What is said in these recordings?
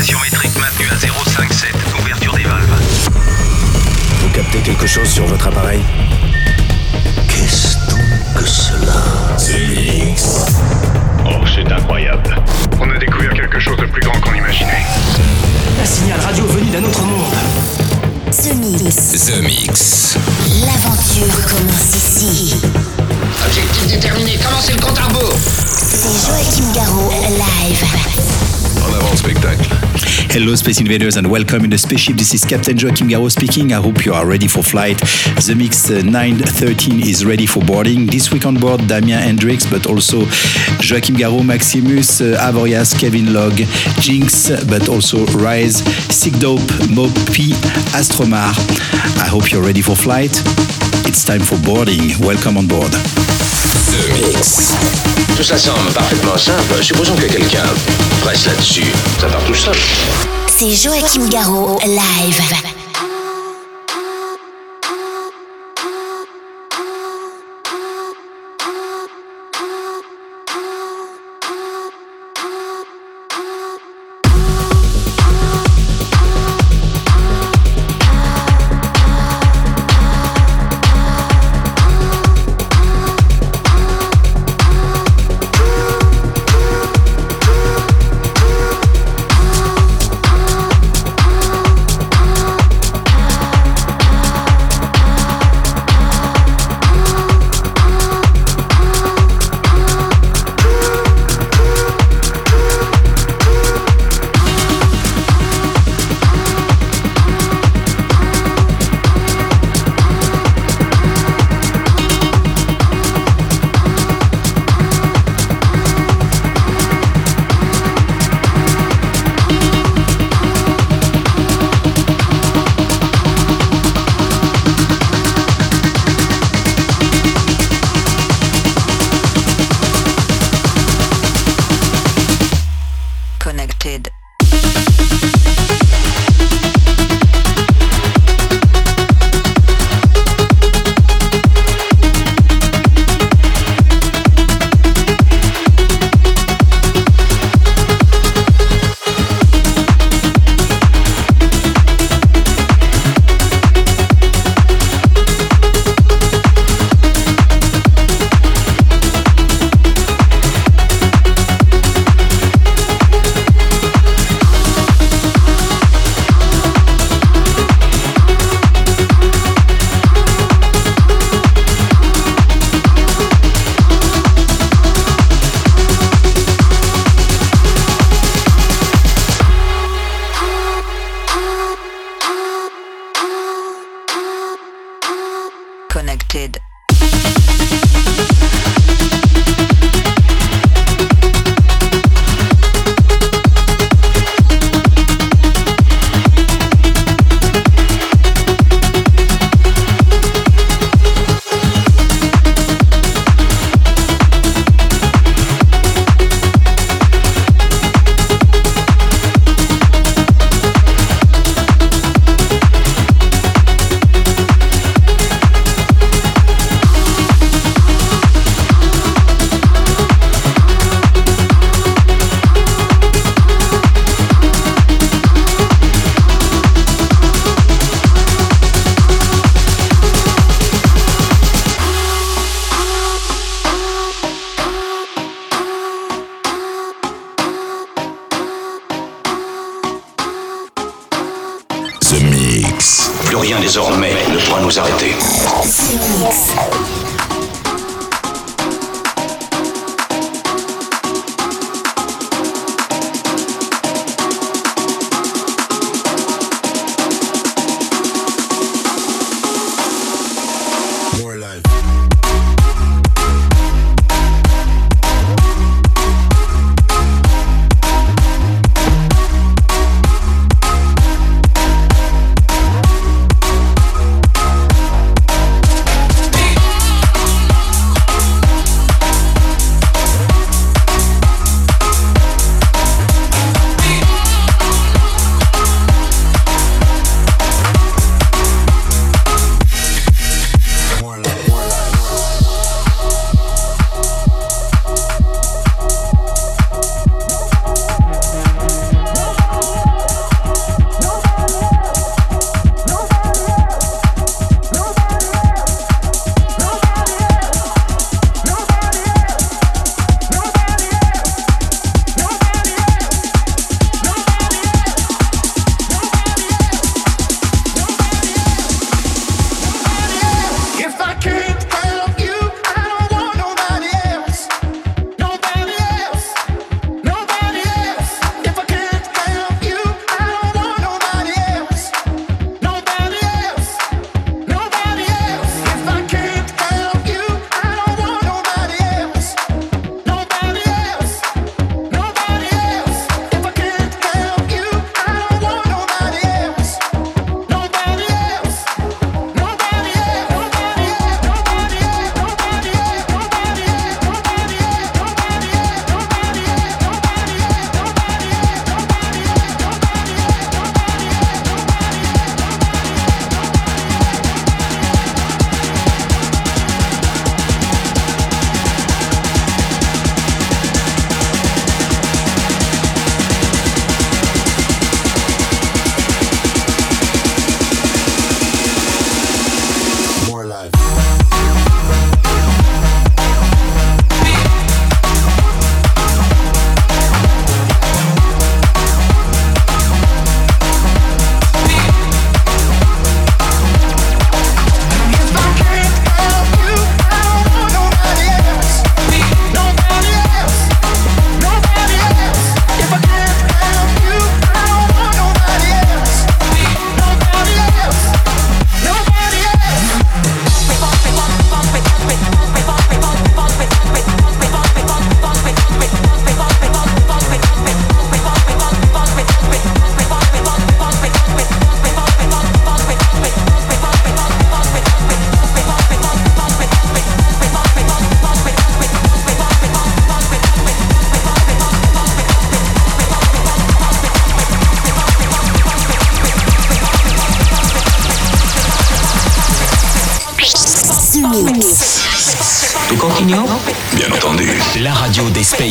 Pression métrique maintenue à 0,57. Ouverture des valves. Vous captez quelque chose sur votre appareil Qu'est-ce donc que cela Oh, c'est incroyable. On a découvert quelque chose de plus grand qu'on imaginait. Un signal radio venu d'un autre monde. The Mix. The Mix. L'aventure commence ici. Objectif déterminé, commencez le compte à rebours. C'est Joachim Garraud, live. Hello, Space Invaders, and welcome in the spaceship. This is Captain Joachim Garraud speaking. I hope you are ready for flight. Zemixx uh, 913 is ready for boarding. This week on board, Damien N-Drix, but also Joachim Garraud, Maximus, uh, Avoriaz, Calvin Logue, JYNX, but also RYZE, Sick Dope, Mau P, Astromar. I hope you're ready for flight. It's time for boarding. Welcome on board. Mix. Tout ça semble parfaitement simple. Supposons que quelqu'un presse là-dessus. Ça part tout seul. C'est Joachim Garraud, live.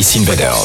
Space Invaders.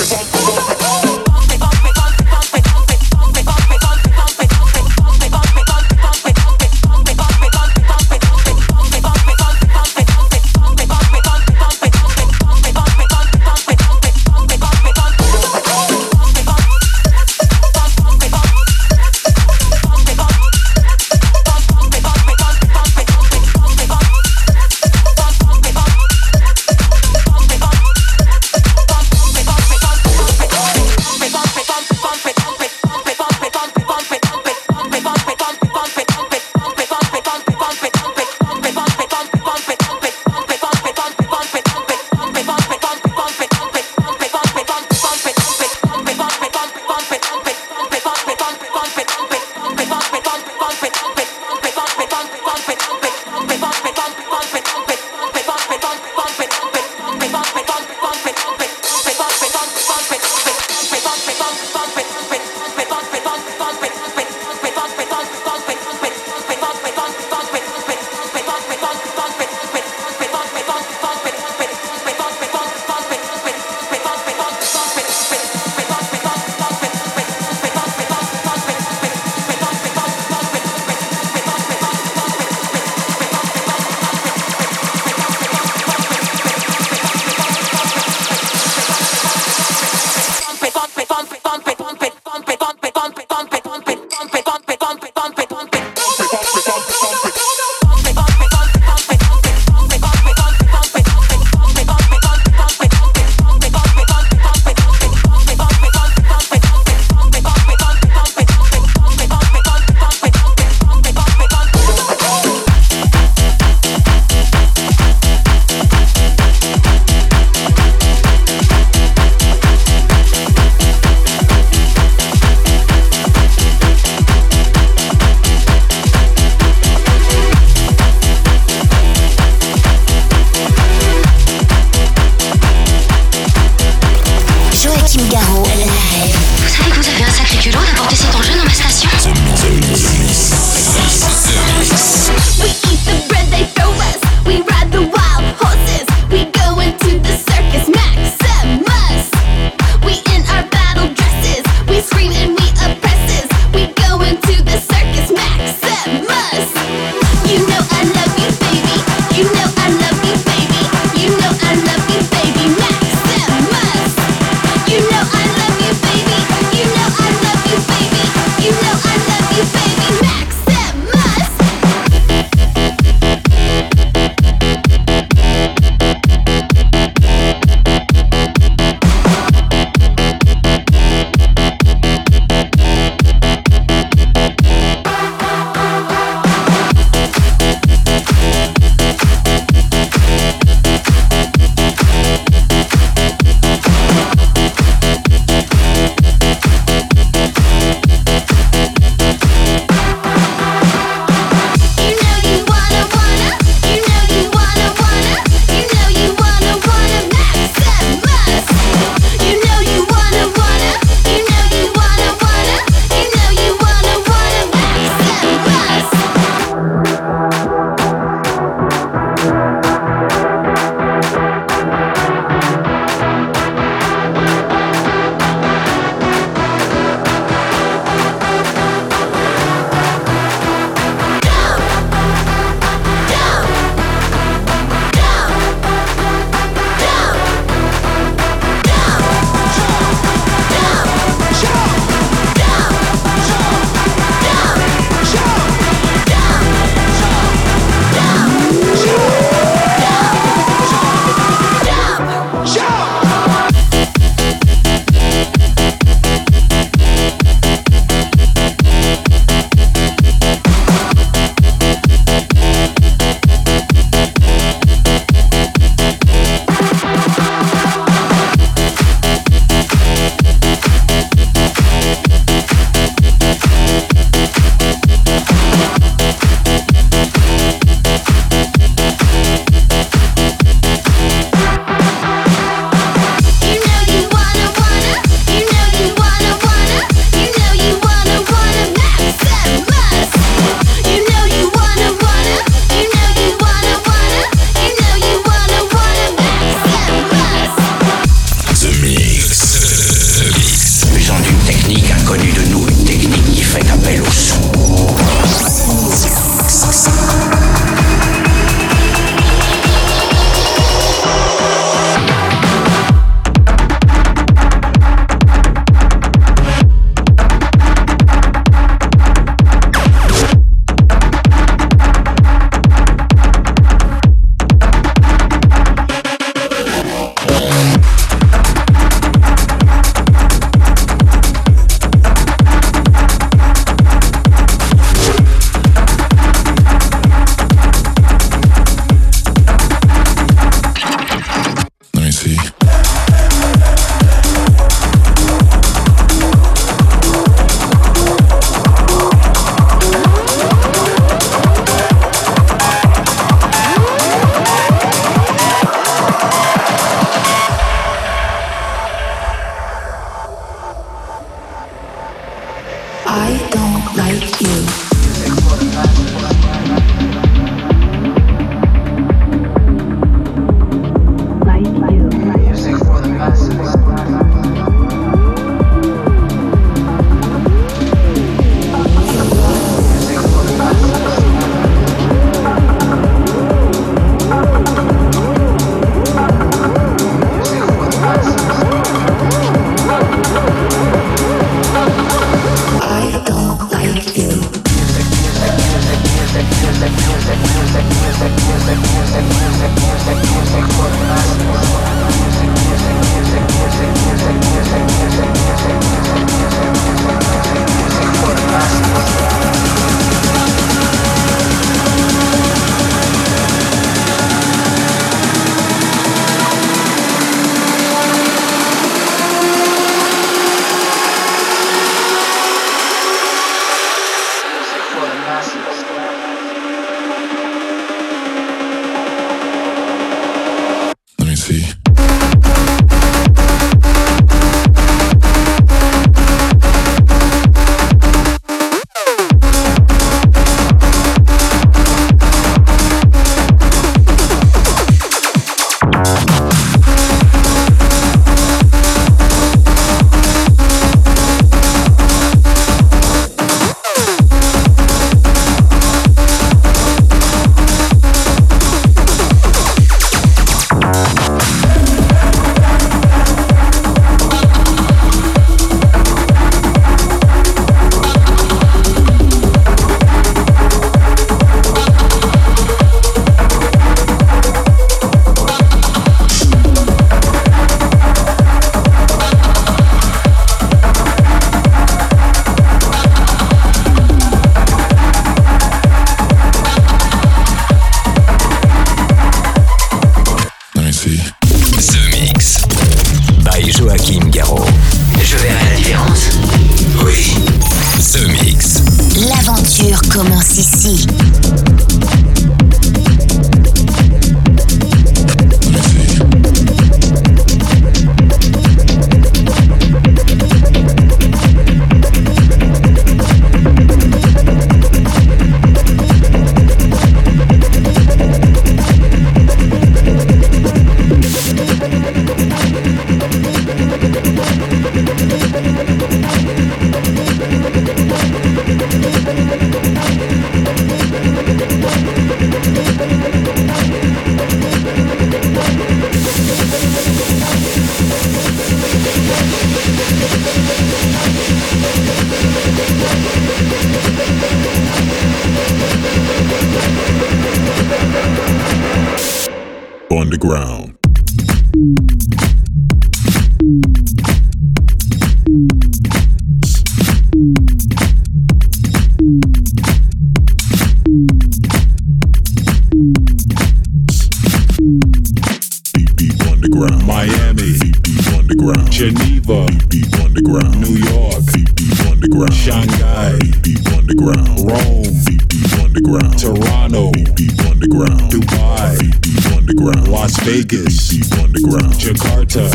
Beep beep on the ground. Miami, Beep beep on the ground. Geneva, Beep beep on the ground. New York, Beep beep on the ground. Shanghai, Beep beep on the ground. Rome, Beep beep on the ground. Toronto, Beep beep on the ground. Dubai, Beep beep on the ground. Las Vegas, Beep beep on the ground. Jakarta,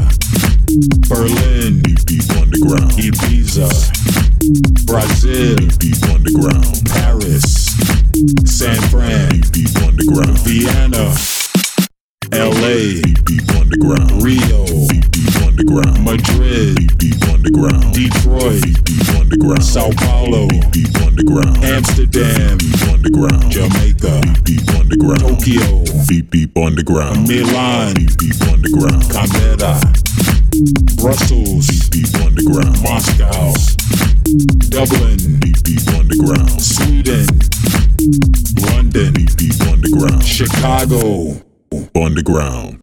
Berlin, Beep beep on the ground. Ibiza, Brazil, Beep beep on the ground. Paris, San Fran, Beep beep on the ground. Vienna, LA, beep on. Rio, beep on. Madrid, beep on. Detroit, beep underground. Sao Paulo, Deep, deep underground. Amsterdam, Deep underground. Jamaica, Deep, deep underground. Tokyo, Deep, deep underground. Milan, Deep, deep underground. Canberra, Brussels, Deep, deep underground. Moscow, Dublin, Deep, deep underground. Sweden, London, Deep, deep underground. Chicago, Underground. Underground.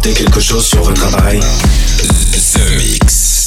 capter quelque chose sur votre appareil. The Mix.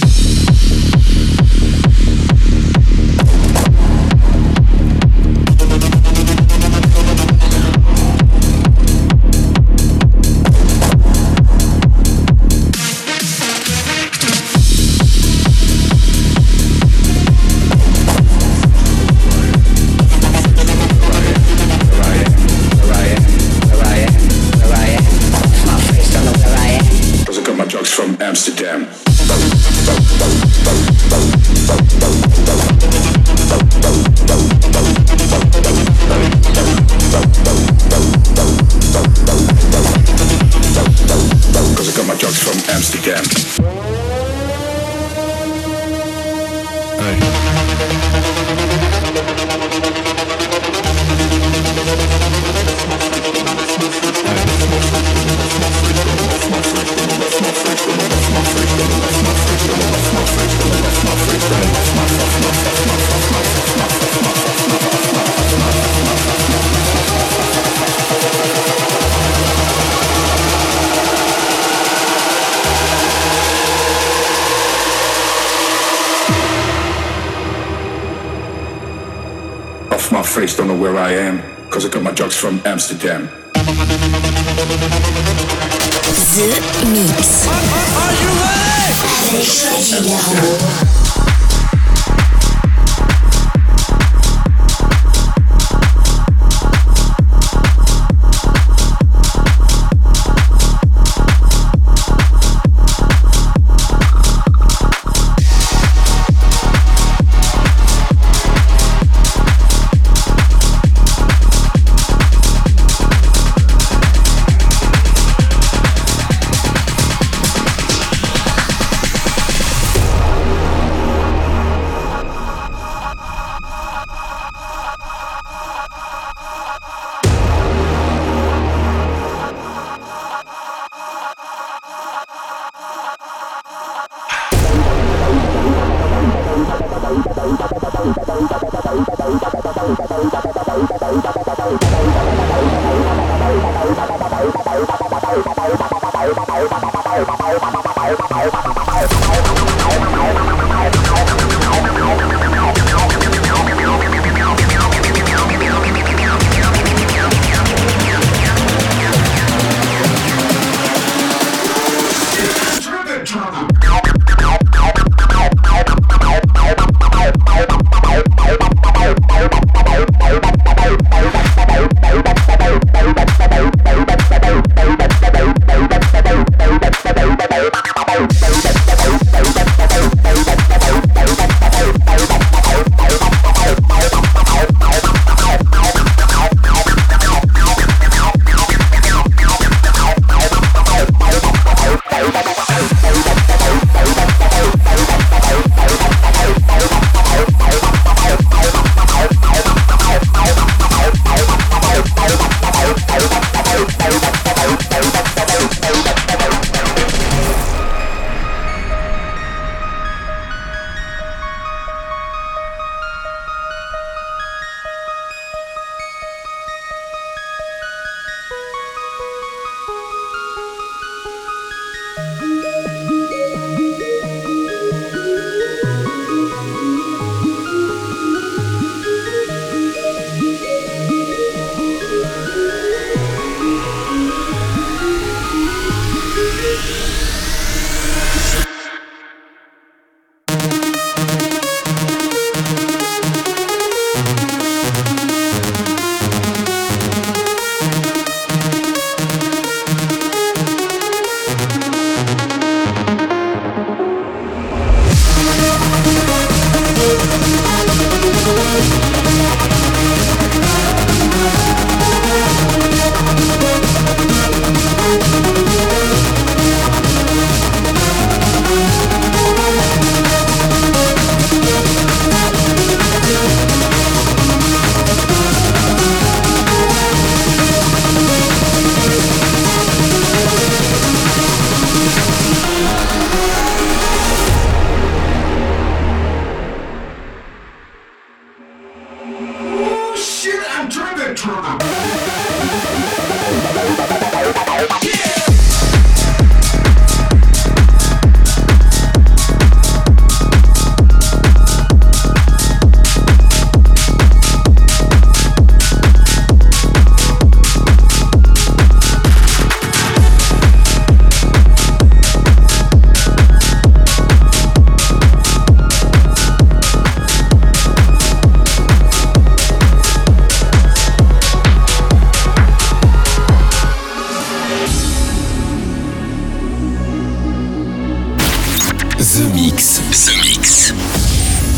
Amsterdam.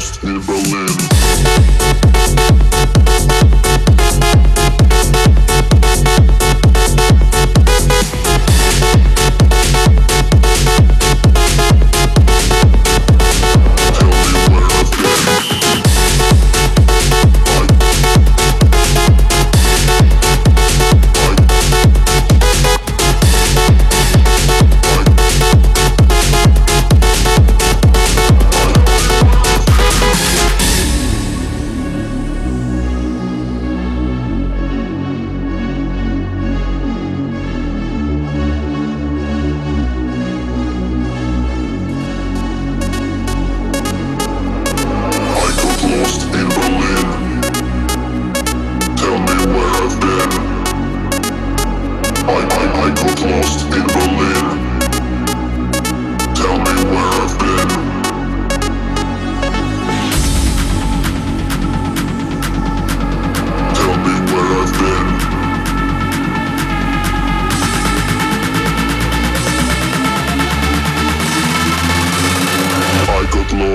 Lost in Berlin.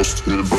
lost in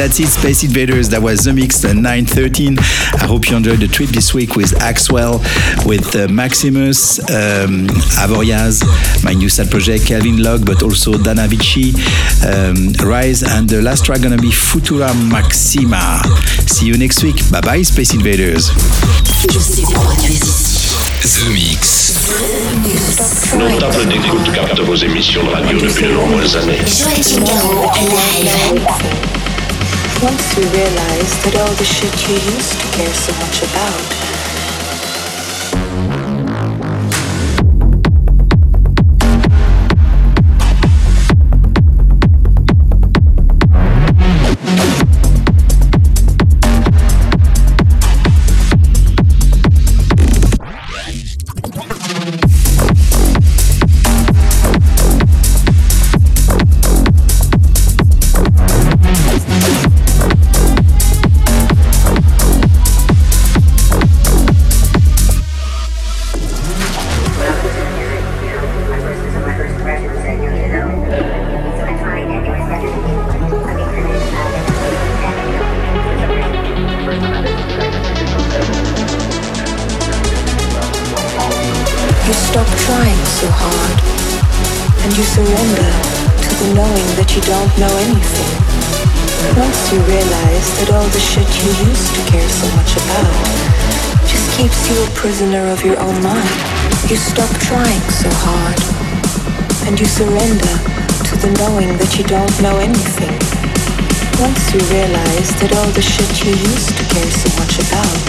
that's it, Space Invaders. That was the mix uh, 913. I hope you enjoyed the trip this week with Axwell, with uh, Maximus, um, Avoriaz, my new side project, Calvin Logue, but also Dana Vicci, um, RYZE, and the last track gonna be Futura Maxima. See you next week. Bye bye, Space Invaders. The Mix. Nos tables d'écoute captent vos émissions de radio depuis de nombreuses années. Once you realize that all the shit you used to care so much about all the shit you used to care so much about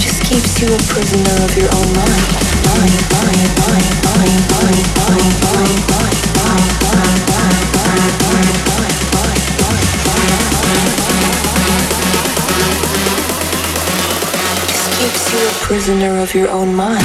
just keeps you a prisoner of your own mind. Mind, mind, mind, mind, mind, mind, mind, mind, mind, mind, mind, mind, mind, mind. Just keeps you a prisoner of your own mind.